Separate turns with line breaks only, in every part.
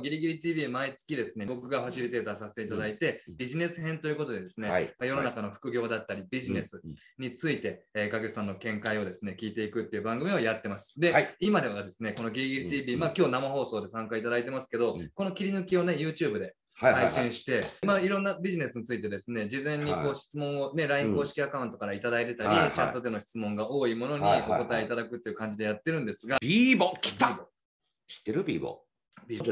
ギリギリ TV 毎月ですね、僕がファシリテーターさせていただいて、
うん
ビジネス編ということでですね、
はい。
まあ世の中の副業だったりビジネス
うん
について、えー、影さんの見解をですね、聞いていくっていう番組をやってます。で、
はい。
今ではですね、このギリギリ TV、
うん
まあ今日生放送で参加いただいてますけど、
うん
この切り抜きをね、YouTube で。配信して、まあ、いろんなビジネスについてですね、事前にこ
はい。う
質問をね、LINE 公式アカウントからいただいてたり、チャットでの質問が多いものにお答えいただくっていう感じでやってるんですが、
ビーボ来た。知ってる？ビーボ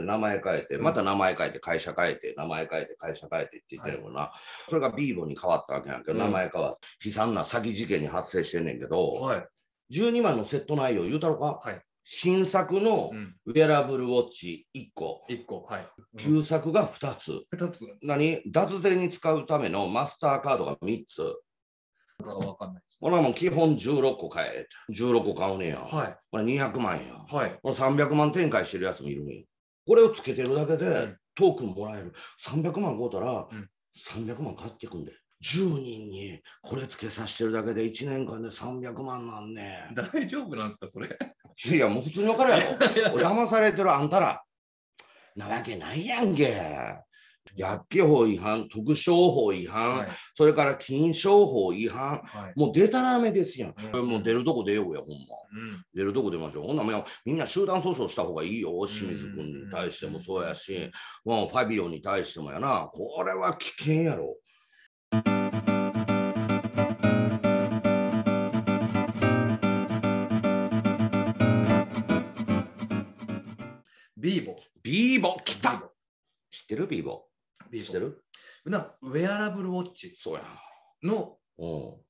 名前変えて、
うん
また名前変えて、会社変えて、名前変えて、会社変えてって言ってるもんな。それがビーボに変わったわけやんけど、
うん
名前変わって、悲惨な詐欺事件に発生してんねんけど、
はい。
12万のセット内容言うたろか、
はい
新作の
うん。
ウェアラブルウォッチ1個、
1個。はい。
旧作が2つ。
2つ
何？脱税に使うためのマスターカードが3つ。
がわかんないです。
ほなもう基本16個買え。16個買うねんや。
はい。
これ200万や。
はい。
これ300万展開してるやつもいるねん。これをつけてるだけで、
ん
トークンもらえる。300万買うたら、
うん
300万買ってくんで。10人にこれつけさせてるだけで1年間で300万なんね
大丈夫なんですか、それ？
ん。いや、もう普通に分かるやろ。騙されてるあんたら。なわけないやんけ。薬機法違反、特商法違反、
はい。
それから金商法違反。
はい。
もう出たらめですやん。
うん
もう出るとこ出ようや、ほんま。
うん。
出るとこ出ましょう。ほんなみんな集団訴訟した方がいいよ。清水君に対してもそうやし、もうファビオに対してもやな。これは危険やろ。
ビーボ。
ビーボ来た知ってる？ビーボ
ビーボ
知ってる？
なウェアラブルウォッチ
そうや。
の、
う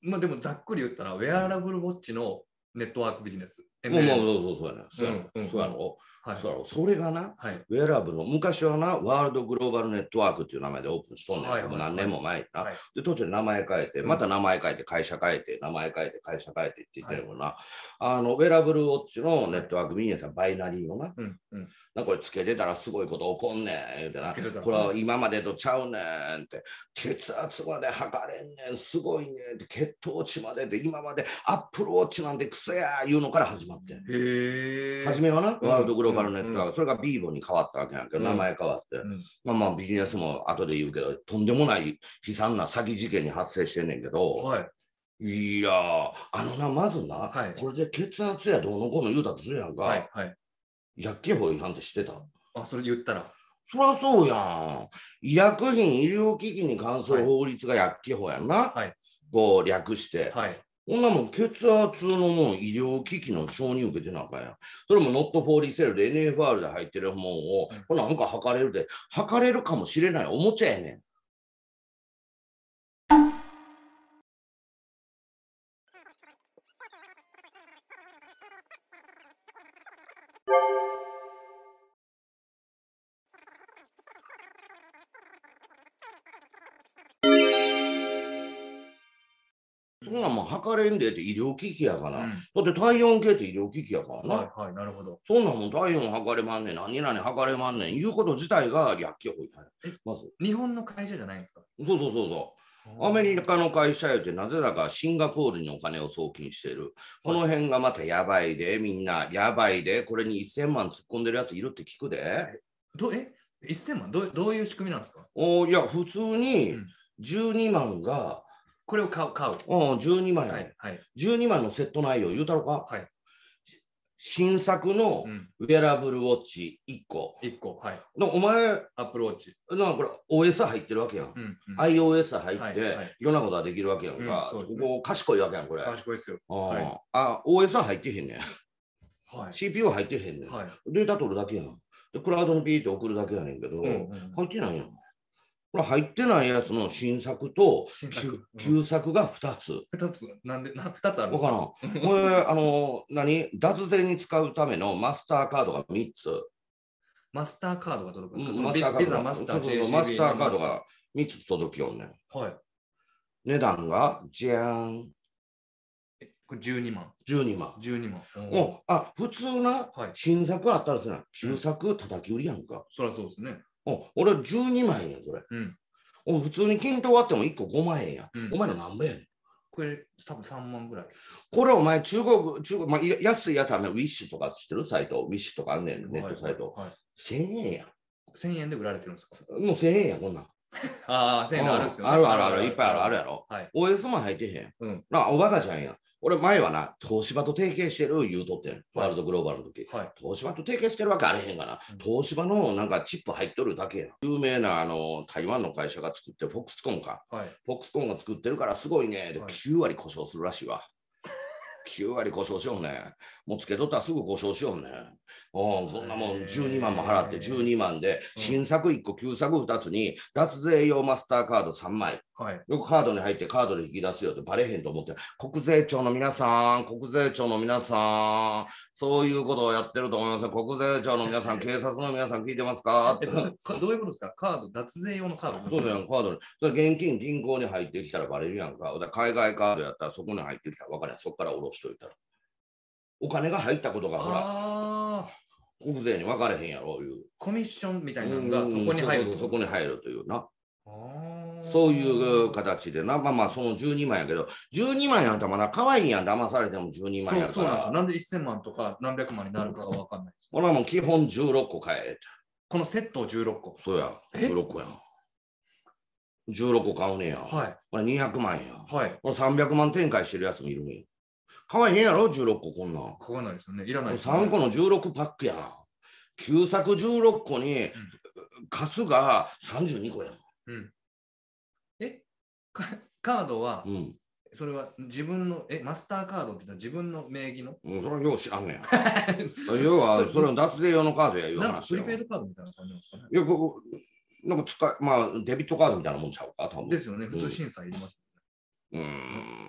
ん。
まあでもざっくり言ったら、ウェアラブルウォッチのネットワークビジネス。
もうもうそうそうそうやね。そうや
うんうん
ろ。そうやろ。
はい。
そうやろ。それがな、
はい。
ウェアラブルの昔はな、ワールドグローバルネットワークっていう名前でオープンしとんねん。
はいはい
何年も前にな。
はい
で、途中で名前変えて、
うん
また名前変えて、会社変えて、名前変えて、会社変えてって言ってるもんな。あの、ウェアラブルウォッチのネットワークビジネスはバイナリーのな。
うん。うん。
なこれつけてたらすごいこと起こんねん。言うてな。これは今までとちゃうねんって。血圧まで測れんねん。すごいねんって。血糖値までで、今までアップルウォッチなんてクソやいうのから始まってん。
へえ。
初めはな、
うん
ワールドグローバルネットワーク、
うん
それがビーボに変わったわけやんけど、
うん
名前変わって、
うん
まあまあビジネスも後で言うけど、とんでもない悲惨な詐欺事件に発生してんねんけど、
はい。
いやー、あのな、まずな、
はい
これで血圧やどうのこうの言うたとするやんか、
はい。はい。
薬機法違反って知ってた？
あ、それ言ったら。
そりゃそうやん。医薬品、医療機器に関する法律が薬機法やんな。
はい。
こう略して。
はい。
こんなもん血圧のもん医療機器の承認受けてなあかんやん。それもノットフォーリーセルで NFR で入ってるもんを、
うん
これなんか測れるで、測れるかもしれないおもちゃやねん。測れんでって医療機器やから。
うん
だって体温計って医療機器やからな。
はい。はい。なるほど。
そんなんもん体温測れまんねん、何々測れまんねん、いうこと自体が薬機法違反や
え
まず。
日本の会社じゃないんですか？
そうそうそうそう。アメリカの会社やってなぜだかシンガポールにお金を送金している。この辺がまたやばいで、みんなやばいで、これに1000万突っ込んでるやついるって聞くで。
どえ ?1000 万？どうどういう仕組みなんですか？
おいや、普通に
うん
12万が、
これを買う。買う。
うん、12万や、
はい。はい。
12万のセット内容言うたろか、
はい。
新作の
うん。
ウェアラブルウォッチ1個。
1個。はい。
でお前、
アップルウォッチ。
なんかこれ OS 入ってるわけやん。
うん。うん
iOS 入って、
はいはい
いろんなことができるわけやんか。
うんね
ここ賢いわけやん、これ。
賢いですよ。
あ,、
はい
あ、OS 入ってへんねん。
はい。
CPU 入ってへんねん。
はい。
データ取るだけやん。で、クラウドにピーって送るだけやねんけど、
うんうん
入ってないやん。これ入ってないやつの新作と旧旧作が2つ。
二つ、なんで、な二つあるんです
わからん。これ、あの、何？脱税に使うためのマスターカードが3つ。
マスターカードが届くんですか、
マスターカードが
マスター、
カードが3つ届きよんねん。
はい。
値段が、じゃーん、
えこれ12万。
12万。
12万。
もう、あ、普通な、
はい。
新作あったらさな、旧作叩き売りやんか。
そりゃそうですね。
お俺12万円やん、それ。
うん。
お普通に均等割っても1個5万円やん。
うん
お前の何ぼやねん。
これ、多分3万ぐらい。
これお前中国、中国、まあ、い安いやつはね、ウィッシュとか知ってる？サイト、ウィッシュとかあんねん、ネットサイト。
はい。
1000円やん。
1000円で売られてるんですか？
もう1000円や、こんなん。
ああ、1000円であるっすよね。
あるあるある、いっぱいあるあるやろ。
はい。
OS も入ってへん。
うん
なおバカちゃんや。俺前はな、東芝と提携してる言うとってん。ワールドグローバルの時。
はい。
東芝と提携してるわけあれへんがな
うん。
東芝のなんかチップ入っとるだけや。有名なあの台湾の会社が作って、フォックスコンか。
はい。
フォックスコンが作ってるからすごいね。で、
はい
9割故障するらしいわ。9割故障しようね。もうつけとったらすぐ故障しようね。うん、こんなもん12万も払って12万で、
うん
新作1個、旧作2つに、脱税用マスターカード3枚。
はい。
よくカードに入ってカードで引き出すよってバレへんと思って、国税庁の皆さん、国税庁の皆さん、そういうことをやってると思いますよ。国税庁の皆さん、警察の皆さん聞いてますか？
えどういうことですか？カード、脱税用のカード
そうだよ、カードに。それ現金銀行に入ってきたらバレるやんか。だ海外カードやったらそこに入ってきたら分かるやん。そこから下ろしといたら。お金が入ったことがほら、
ああ、
国税に分かれへんやろ、いう。
コミッションみたいなのがそこに入る
うんそこに入るというな。そういう形でな、まあまあその12万やけど、12万やったらまだ可愛いやん、騙されても12万やから。
そうそうなんですよ。なんで1000万とか何百万になるかが分かんないです。
ほらもう基本16個買え。
このセットを16個。
そうや、
え
？16個やん。16個買うねや。
はい。
これ200万や。
はい。
これ300万展開してるやつもいるんや。可愛いへんやろ、16個こんなん。
買わないですよね。いらないですよね、
3個の16パックやん。旧作16個に、カスが32個やん。
うん。え？かカードは、
うん。
それは自分の、え、マスターカードって言ったら自分の名義の？
うん、それはよう知らんねん。要は、それの脱税用のカードやいう話よ。
プリペイドカードみたいな感じなんですかね。
いや、ここ、なんか使い、まあ、デビットカードみたいなもんちゃうか、多分。
ですよね。普通審査いります。
うーん、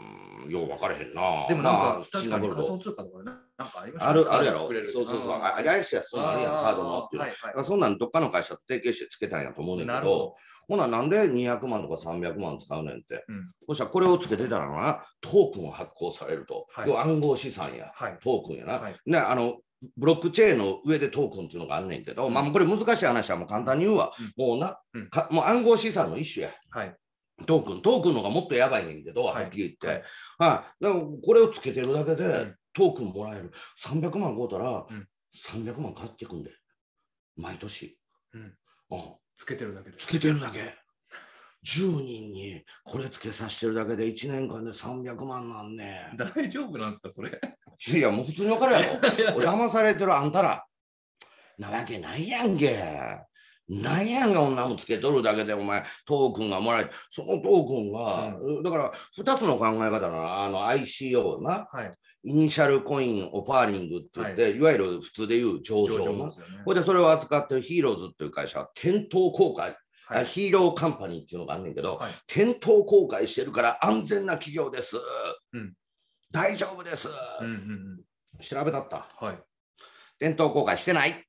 よう分かれへんな。
でもなん
まあ
か、確かに仮想通貨とかね、なんかありました
ある、あるやろ。そうそうそう。
ん
あ怪しいやつ、そうあるやん、カードのっていうの。
はい
だからそんなんどっかの会社と提携してつけたんやと思うねんけど、
ほ
ほな、なんで200万とか300万使うねんって。
うん
そしたらこれをつけてたらな、トークンを発行されると。
はい
暗号資産や、
ど。はい。
トークンやな。
はい
ね、あの、ブロックチェーンの上でトークンっていうのがあんねんけど、
うん
まあこれ難しい話はもう簡単に言うわ。もうな、
うん
かもう暗号資産の一種や。
はい。
トークン、トークンのがもっとやばいねんけど、
は
っきり言って。
はい
はい。だからこれをつけてるだけで、
ん
トークンもらえる。300万買うたら、
うん
300万買ってくんで。毎年。
うん
うん
つけてるだけで
つ。けてるだけ。10人にこれつけさせてるだけで1年間で300万なんね。
大丈夫なんですか、それ？
いや、もう普通に分かるやろ。俺騙されてるあんたら。なわけないやんけ。なんやんが女もつけとるだけでお前トークンがもらえそのトークンが、だから2つの考え方なあの ICO な。
はい。
イニシャルコインオファーリングって言って、い、わゆる普通で言う上場な。
ですよね。
ほいでそれを扱ってるヒーローズっていう会社は店頭公開、
はい。
あヒーローカンパニーっていうのがあんねんけど、
はい。
店頭公開してるから安全な企業です、
うん。
大丈夫です、
うんうんうん。
調べたった。
はい。
店頭公開してない。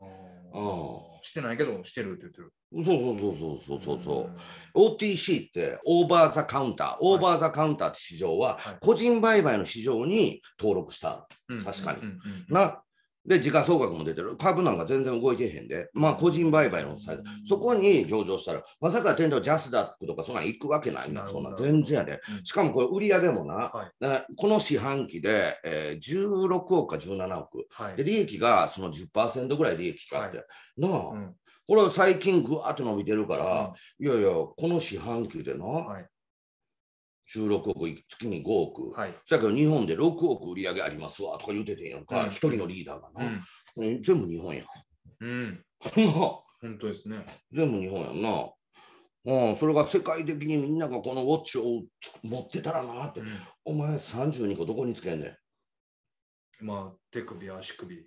あ
う
ーしてないけど、してるって言ってる。
そうそうそうそうそうそう。そう、OTC ってオーバーザカウンター。オーバーザカウンターって市場は
はい。
個人売買の市場に登録した
うん
確かに。なで時価総額も出てる。株なんか全然動いてへんで。まあ個人売買のサイトそこに上場したらまさか店頭ジャスダックとかそんなん行くわけないな。そんなん全然やで。
うん。
しかもこれ売り上げもな、
はい。
なこの四半期で、えー16億か17億。
はい。
で利益がその10%ぐらい利益があって、なあ、
うん。
これは最近ぐわっと伸びてるから、いやいや、この四半期でな、
はい
16億、月に5億、
はい。
そやけど日本で6億売り上げありますわとか言うててんやんか、
うん
一、人のリーダーがな、
うん
うん全部日本やん。
うん。
な
本当ですね。
全部日本やんな。うん、それが世界的にみんながこのウォッチを持ってたらなって、
う
お前32個どこにつけんねん。
んまあ、手首、足首。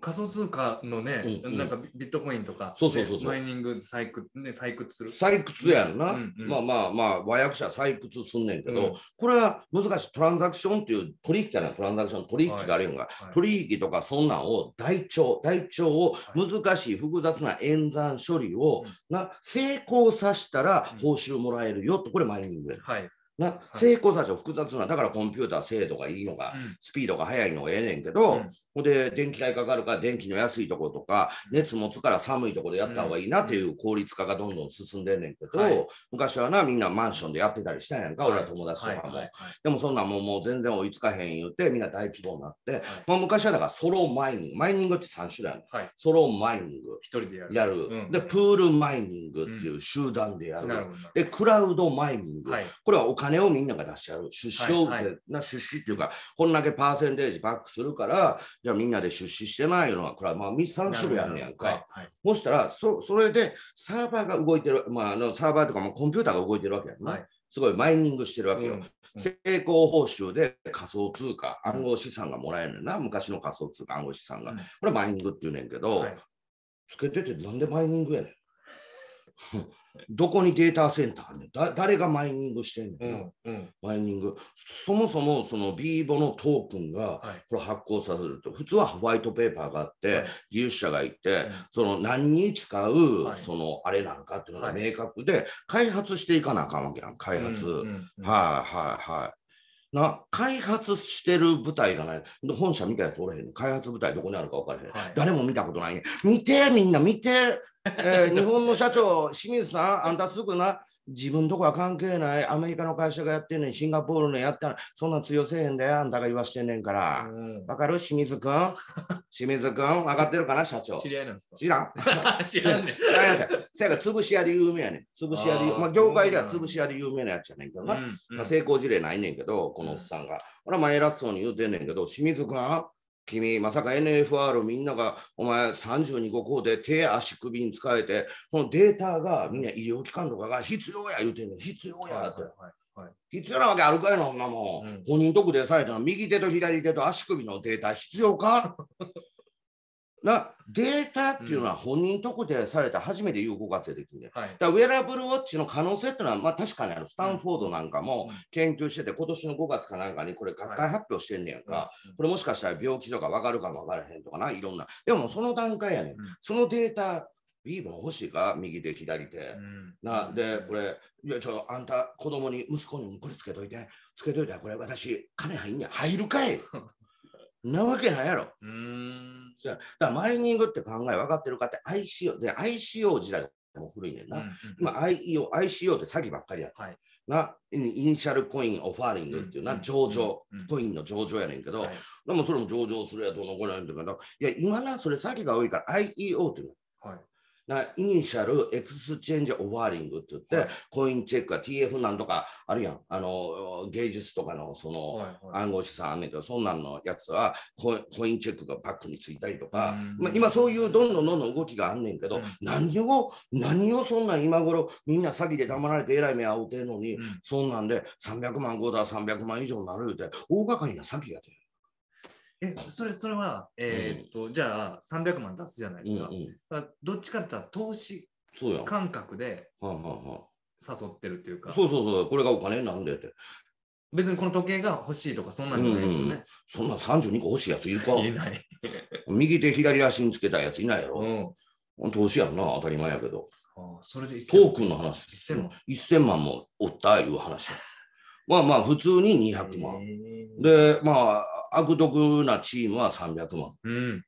仮想通貨のね、
うんうん。
なんかビビットコインとか、
そうそうそうそう。
ねマイニング採掘、ね、採掘する。
採掘やんな、
うんうん。
まあまあまあ和訳者採掘すんねんけど、
うん。
これは難しいトランザクションっていう取引じゃないトランザクション取引があるやんが、
はい
取引とかそんなんを台帳台帳を難しい複雑な演算処理を、
うん。
な成功させたら
うん。
報酬もらえるよとこれマイニングや
はい。
な成功させ複雑なだからコンピューター精度がいいのが、
うん。
スピードが速いのがええねんけど、
うん。
ほんで電気代かかるから電気の安いところとか熱持つから寒いところでやった方がいいなっていう効率化がどんどん進んでんねんけど、
はい。
昔はなみんなマンションでやってたりしたんやんか、俺ら友達とかも、
はい。はい。はい
でもそんなんもうもう全然追いつかへん言うてみんな大規模になって、
はい。
まあ、昔はだからソロマイニング。マイニングって3種類ある
はい。
ソロマイニング。
一人でやる。
やる、
うん。
でプールマイニングっていう集団でやる。でクラウドマイニング、
はい。
これはお金をみんなが出し合う。出資をな出資っていうか、こんだけパーセンテージバックするから、じゃあみんなで出資してないのは、これはまあ3、3種類あるんやんか。
はいはい
そしたらそ、それでサーバーが動いてる、まあ、あのサーバーとかもコンピューターが動いてるわけやんな。
はい
すごいマイニングしてるわけよ。
うん
成功報酬で仮想通貨、暗号資産がもらえるねんな、昔の仮想通貨、暗号資産が。
うん
これマイニングって言うねんけど、
はい
つけててなんでマイニングやねん。どこにデータセンターあんねんだ誰がマイニングしてんねんな。
うんうん
マイニング、そもそもそのビーボのトークンが
はい
これ発行させると、普通はホワイトペーパーがあって、
はい
技術者がいて、
うん
その何に使う、
はい
そのあれなのかっていうのが
はい
明確で、開発していかなあかんわけやん、開発。
うんうんうん
はいはいはい。な開発してる部隊がない。本社見たやつおれへん開発部隊どこにあるか分からへん。
はい
誰も見たことないねん。見て、みんな見て。えー日本の社長、清水さん、あんたすぐな、自分とこは関係ない、アメリカの会社がやってんねん、シンガポールのやったら、そんな強せえへんで、あんたが言わしてんねんから。
うん
わかる？清水くん？清水くん？分かってるかな、社長？
知り合いなんですか？
知らん
知らんねん。
知らんやつ。せやから潰し屋で有名やねん。潰し屋でまあ、業界では潰し屋で有名なやつやねんけどな。
うんうん
まあ、成功事例ないねんけど、このおっさんが。俺はまあ偉そうに言うてんねんけど、清水君、君、まさか NFR みんながお前32個こうで手足首に使えて、そのデータがみんな医療機関とかが必要や言うてんねん。必要やって。
はいはいはい
必要なわけあるかいな、そんなもん。
うん
本人特定されたの右手と左手と足首のデータ必要か？なデータっていうのは本人特定された初めて有効活用できるんだよ。
はい
だからウェアラブルウォッチの可能性っていうのは、まあ、確かにある。スタンフォードなんかも
うん
研究してて、今年の5月かなんかにこれ学会発表してんねやんか。
うん
これもしかしたら病気とか分かるかも分からへんとかな、いろんな。でもその段階やねん。
うん
そのデータ、ビーボン欲しいか右手、左手。
うん
なで、これ、いや、ちょ、あんた、子供に、息子にもこれつけといて、つけといたら、これ、私、金入んねん。入るかい なわけないやろ。
うーん。
だから、マイニングって考え分かってるかって、ICO、で、ICO 時代も古いねんな。
うんうん
今、IEO、ICO って詐欺ばっかりや。
はい。
な、イニシャルコインオファーリングっていうな、
うん。
上場。コインの上場やねんけど、
はい。
でもそれも上場するやどうのこうのやんとかな、いや、今な、それ詐欺が多いから IEO っていうの。
はい。
な Initial Exchange Offering って言って、
はい。
コインチェックが TF なんとかあるやん。あの芸術とかのその、
はいはい。
暗号資産あんねんけど、そんなんのやつはコインコインチェックがバックについたりとか、
うん。
まあ、今そういうどんどんどんどん動きがあんねんけど、
うん。
何を、何をそんなん今頃みんな詐欺で騙されてえらい目遭うてんのに、
うん。
そんなんで300万5だ300万以上になる言うて、大掛かりな詐欺やで。
え、それ、それは、えーっと、じゃあ300万出すじゃないですか。からどっちかって言ったら投資
そうやん。は
感覚で
あ、はあは
誘ってるっていうか
あ、、そうそうそう、これがお金になんでって。
別にこの時計が欲しいとかそんなんじゃないですよね。
そんな32個欲しいやついるか
言えない。
右手左足につけたやついないや
う
ろ。
ん。
投資やんな、当たり前やけど。
ああそれで
トークンの話。
1000万。
1000万もおったいう話や。まあまあ、普通に200万。で、まあ、悪徳なチームは300万。
うん。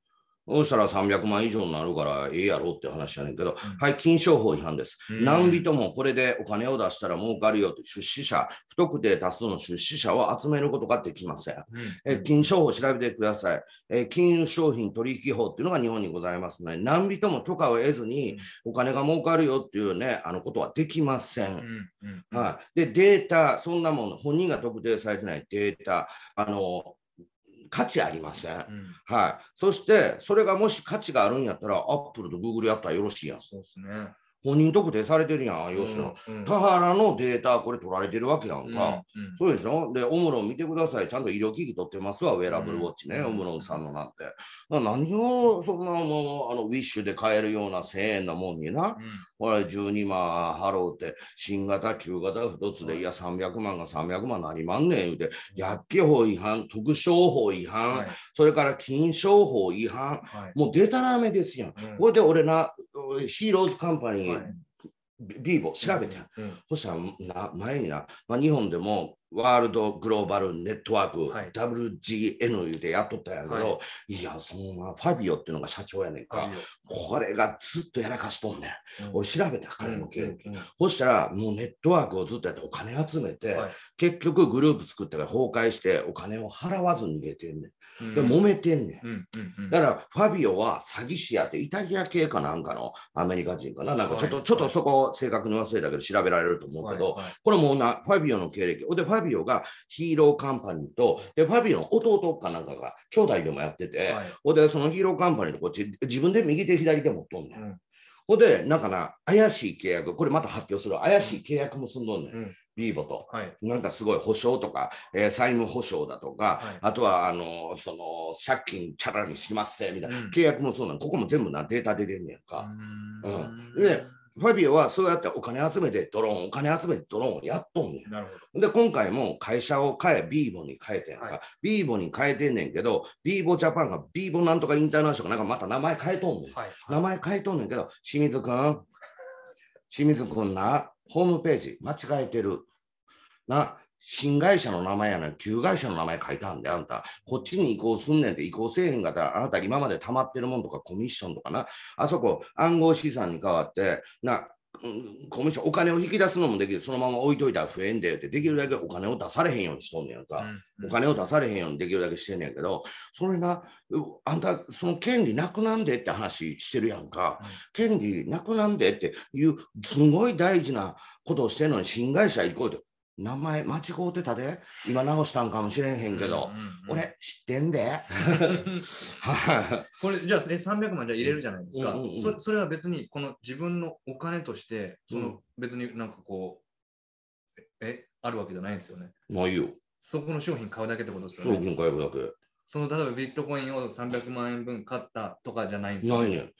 そうしたら300万以上になるからええやろって話やねんけど、
うん
はい、金商法違反です。
うん
何人もこれでお金を出したら儲かるよって出資者、不特定多数の出資者を集めることができません。
うん
え金商法を調べてください、え金融商品取引法っていうのが日本にございますので、何人も許可を得ずにお金が儲かるよっていうね、あのことはできません。
うんうん
はい、で、データ、そんなもの、本人が特定されてないデータ、あの価値ありません。
うん
はい。そして、それがもし価値があるんやったら、アップルとグーグルやったらよろしいやん。
そうですね。
本人特定されてるやん、要するに。
うん。
田原のデータ、これ取られてるわけやんか。
うん
そうでしょ？で、オムロン見てください。ちゃんと医療機器取ってますわ、ウェアラブルウォッチね、
うん。
オムロンさんのなんて。な何をそんなもう、あの、ウィッシュで買えるような1000円なもんにな、これ12万払うて、新型、旧型2つで、いや、300万が300万何万ねん言うて、薬機法違反、特商法違反、
はい。
それから金商法違反、
はい。
もうデタラメですやん。
うん。
これで俺な、ヒーローズカンパニー、
はい
ビビーボ調べてん。
うん
そしたらな前にな、まあ、日本でもワールドグローバルネットワーク、
はい
WGN 言うてやっとったんやけど、、
はい
や、そんなファビオっていうのが社長やねんか、
はい
これがずっとやらかしとんねん。俺調べた彼の経歴。
うんうん
そしたらもうネットワークをずっとやってお金集めて、
はい
結局グループ作ってから崩壊してお金を払わず逃げてんね
うん
ん。で、揉めてんねん。
うんうんうん
だから、ファビオは詐欺師やって、イタリア系かなんかのアメリカ人かな。なんかちょっと、
はい
ちょっとそこ正確に忘れたけど調べられると思うけど、
はいはい
これもうな、ファビオの経歴。で、ファビオがヒーローカンパニーと、で、ファビオの弟かなんかが兄弟でもやってて、
はい。
ほんで、そのヒーローカンパニーとこっち、自分で右手左手持っとんねん。
うん。
ほんで、なんかな、怪しい契約、これまた発表する、怪しい契約もすんどんねん、
うん。
ビーボと。
はい。
なんかすごい保証とか、えー債務保証だとか、
はい。
あとはあのその借金チャラにしますせみたいな、
うん。
契約もそうなの、ここも全部なデータ出てんねんか。
う
うん。でファビオはそうやってお金集めてドローン、お金集めてドローンをやっとんねん。で、今回も会社を変え、ビーボに変えてんか、
はい
ビーボに変えてんねんけど、ビーボジャパンがビーボなんとかインターナショナルなんかまた名前変えとんねん。
ど。はい。
名前変えとんねんけど、清水くん、清水くんな、ホームページ間違えてる。な、新会社の名前やのに旧会社の名前書いたんで、あんた、こっちに移行すんねんって移行せえへんかったら、あなた今まで溜まってるもんとかコミッションとかな、あそこ暗号資産に変わって、な、うんコミッション、お金を引き出すのもできる、そのまま置いといたら増えんでって、できるだけお金を出されへんようにしとんねやんか。お金を出されへんようにできるだけしてんねんけど、それな、うあんた、その権利なくなんでって話してるやんか。権利なくなんでっていう、すごい大事なことをしてんのに、新会社行こうと。名前間違うてたで、今直したんかもしれへんけど、
うんうんうん
俺知ってんで。は
これじゃあえ300万じゃあ入れるじゃないですか、
うんうんうん
そそれは別にこの自分のお金としてその
うん
別になんかこうええあるわけじゃないんですよね
い。ないよ。
そこの商品買うだけってことですよ
送
ね
金買えるだけ。
その例えばビットコインを300万円分買ったとかじゃないんですよ
ないねん。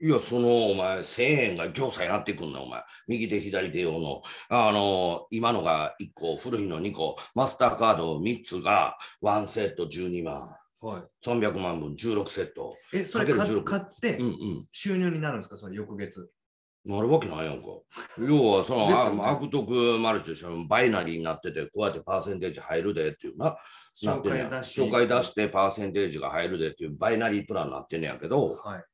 いや、その、お前、1000円が業者やってくんな、お前。右手、左手用の。あの、今のが1個、古いの2個、マスターカード3つが、1セット12万。
はい
300万分16セット。
えそれ買
かける16
買って
うんうん。
収入になるんですか？その翌月
なるわけないやんか。要は、その、
ね
あ悪徳マルチとしてもバイナリーになってて、こうやってパーセンテージ入るでっていうな。な
紹介出して
紹介出してパーセンテージが入るでっていうバイナリープランになってんねやけど、
はい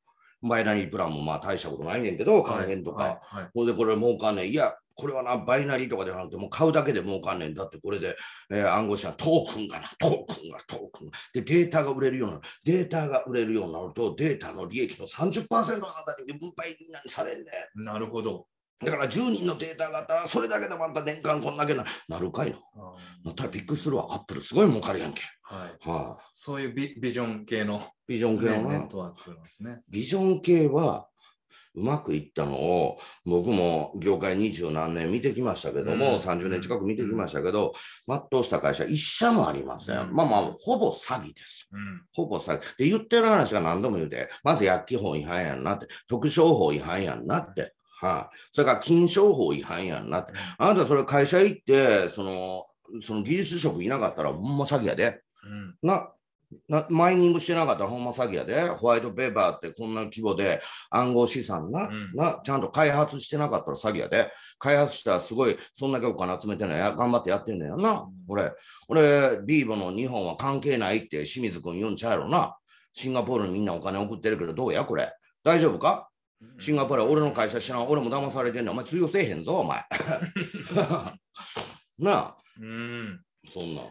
バイナリープランもまあ大したことないねんけど、還元とか。
はいはい
ほんでこれ儲かんねん。いや、これはな、バイナリーとかじゃなくて、もう買うだけで儲かんねんだって、これで、えー暗号資産、トークンがな、トークンが、トークンが。で、データが売れるようになる。データが売れるようになると、データの利益の30%の中で分配にされんねん。
なるほど
だから10人のデータがあったら、それだけでまた年間こんだけな、なるかいな。
あー
なったらびっくりするわ。アップルすごい儲かるやんけ。
はい
はあ、
そういうビビジョン系の、
ビジョン系
ね、
のな
ネッ。トワークですね
ビジョン系はうまくいったのを僕も業界二十何年見てきましたけども、
うん
30年近く見てきましたけど、全うした会社一社もありません。
うん
まあまあ、ほぼ詐欺です。
うん
ほぼ詐欺。で、言ってる話が何度も言うて、まず薬機法違反やんなって、特商法違反やんなって、はい、それから金商法違反やんなって。あなたそれ会社行って、その、その技術職いなかったらほんま詐欺やで。
うん
な、なマイニングしてなかったらほんま詐欺やで。ホワイトペーパーってこんな規模で暗号資産な、
うん
な、ちゃんと開発してなかったら詐欺やで。開発したらすごい、そんだけお金集めてんのや、頑張ってやってんのやな。
うん
俺、俺、ビーボの日本は関係ないって清水君言うんちゃうやろな。シンガポールにみんなお金送ってるけどどうやこれ？大丈夫か？シンガポールは俺の会社知らん。俺も騙されてんねん。お前通用せえへんぞ、お前。なあ、
うん
そんな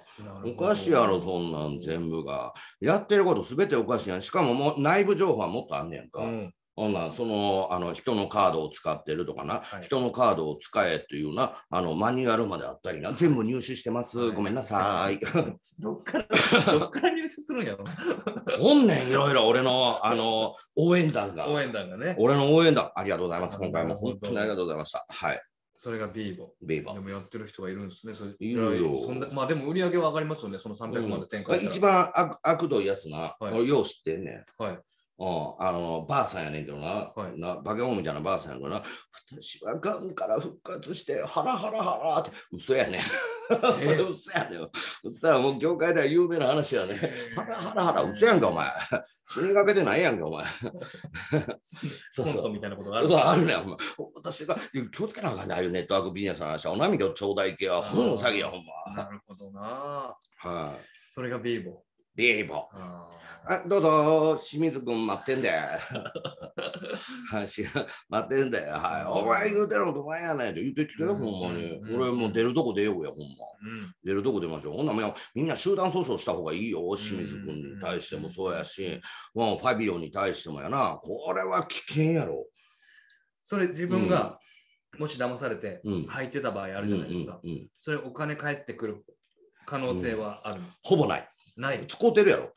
おかしいやろ、そんなん全部が。やってることすべておかしいやん。しかももう内部情報はもっとあんねやんか。
うん
ほんならそのあの人のカードを使ってるとかな、
はい
人のカードを使えっていうなあのマニュアルまであったりな全部入手してます、
はい
ごめんなさい。
どっから、どっから入手するんやろ
おんねんいろいろ俺のあの応援団が。
応援団がね。
俺の応援団ありがとうございます。今回も本当にありがとうございました。はい。
それがビーボ。
ベイバー。
でもやってる人がいるんですね。それ
いるよ
そんなまあでも売り上げは上がりますよね。その300万で展開したら。
一番あ悪どいやつな、
はい
俺よう知ってんねん。
はい。
うん、あのばあさんやねんけどな,、
はい。
なバケモンみたいなばあさんやけどな。私はがんから復活してハラハラハラって嘘やねん。それ嘘やねん。嘘やもう業界では有名な話やねハラハラハラ嘘やんかお前。死にかけてないやんかお前。そうそう。
みたいなことがある。
そうあるねんお前。私が気をつけなあかんねああいうネットワークビジネスの話。はお涙をちょうだい系はほんの詐欺やほんま。
なるほどな。
はい。
それがビーボ。
ビーボ
あ
あどうぞ、清水君待ってんで。はいし待ってんで。はい。お前言うてるのどないやねんって言ってきてよ、ほんまに。
うん
俺もう出るとこ出ようや、ほんま。
うん。
出るとこ出ましょう。ほんなみんな集団訴訟した方がいいよ。清水君に対してもそうやし、もうファビオに対してもやな。これは危険やろ。
それ自分がもし騙されて
うん
入ってた場合あるじゃないですか。それお金返ってくる可能性はあるんです。
ほぼない。
ない。
使うてるやろ。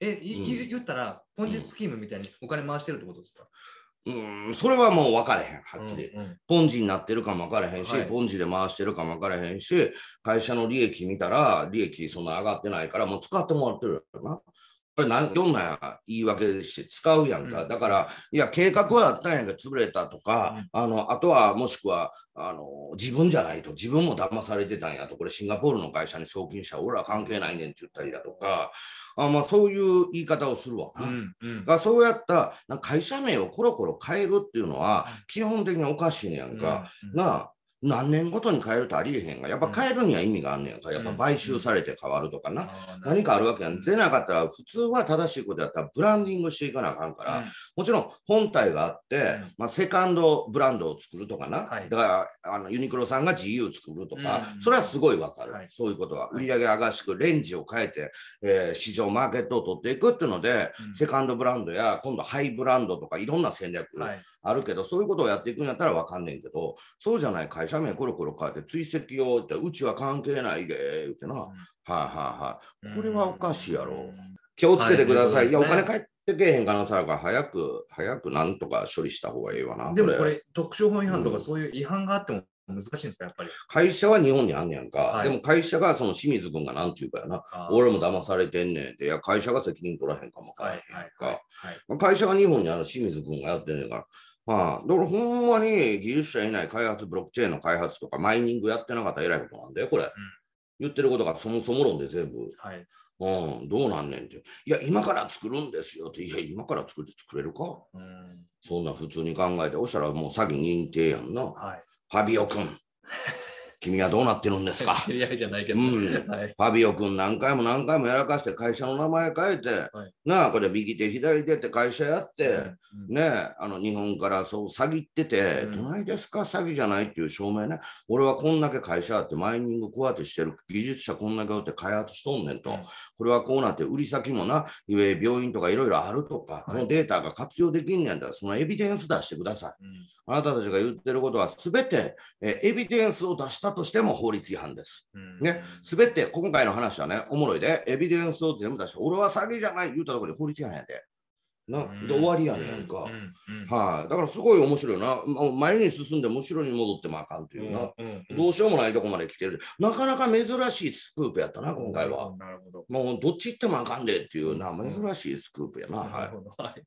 え、い
うん
言言ったら、ポンジスキームみたいにお金回してるってことですか、
うん、それはもう分かれへん、はっきり。
うんうん
ポンジになってるかも分からへんし、
はい
ポンジで回してるかも分からへんし、会社の利益見たら、利益そんな上がってないから、もう使ってもらってるよな。これなんどんな言い訳して使うやんか。
うん
だから、いや、計画はあったんやけど、潰れたとか、あのあとはもしくはあの自分じゃないと、自分も騙されてたんやと、これシンガポールの会社に送金したら、俺は関係ないねんって言ったりだとか、あまあ、そういう言い方をするわな。
うんうん
がそうやった会社名をコロコロ変えるっていうのは基本的におかしいねやんか。
うん
なあ何年ごとに変えるとありえへんがやっぱ変えるには意味があんねやんか。やっぱ買収されて変わるとかな。何かあるわけやん。でなかったら普通は正しいことやったらブランディングしていかなあかんから、
うん。
もちろん本体があって、
ん。
まあ、セカンドブランドを作るとかな、
はい。
だからあのユニクロさんが GU 作るとか、
うん。
それはすごいわかる、
はい。
そういうことは。売り上げ上がしくレンジを変えて、えー市場マーケットを取っていくっていうので、
うん。
セカンドブランドや今度ハイブランドとかいろんな戦略
はい。
あるけど、そういうことをやっていくんやったらわかんねんけど、そうじゃない会社名コロコロ変えて追跡をって、うちは関係ないで、言ってな。はいはいはい。これはおかしいやろ。気をつけてください。
はい
いや、お金返ってけえへん可能性あるから、早く、早くなんとか処理した方がいいわな。
でもこれ、特殊法違反と
うん
かそういう違反があっても難しいんですか、やっぱり。
会社は日本にあんねやんか。
はい
でも会社がその清水君がなんて言うかやな。俺も騙されてんねんって、いや、会社が責任取らへんかもわかへんやん
いはいはい
か。
はい。
会社が日本にある清水君がやってんねんから。まあ、だからほんまに技術者いない開発、ブロックチェーンの開発とかマイニングやってなかったら偉いことなんだよ、これ。言ってることがそもそも論で全部。
はい。
うん、どうなんねんって。いや、今から作るんですよって。いや、今から作って作れるか？
うん
そんな普通に考えて、おっしゃらもう詐欺認定やんな。
はい。
ファビオ君、君はどうなってるんですか？
知り合いじゃないけど。
うん。
はい。
ファビオ君何回も何回もやらかして会社の名前変えて、
はい。
なあ、これ右手左手って会社やって、
うん。
ねえ、あの日本からそう詐欺ってて、
うん。
どないですか、詐欺じゃないっていう証明ね、俺はこんだけ会社あって、マイニングこうやってしてる、技術者こんだけおって開発しとんねんと、
うん。
これはこうなって、売り先もな、いわゆる病院とかいろいろあるとか、このデータが活用できんねんだ。ら、そのエビデンス出してください。
うん
あなたたちが言ってることは、すべて、えエビデンスを出したとしても法律違反です。
うん
ね、すべて今回の話はね、おもろいで、エビデンスを全部出して、俺は詐欺じゃない言うたところで法律違反やで。な、で終わりやねんか。はい、だからすごい面白いな。前に進んで後ろに戻ってもあかんというな。どうしようもないとこまで来てる。なかなか珍しいスクープやったな、今回は。
なるほど。
もうどっち行ってもあかんでっていうな、珍しいスクープやな。
な
はい
るほど。はい。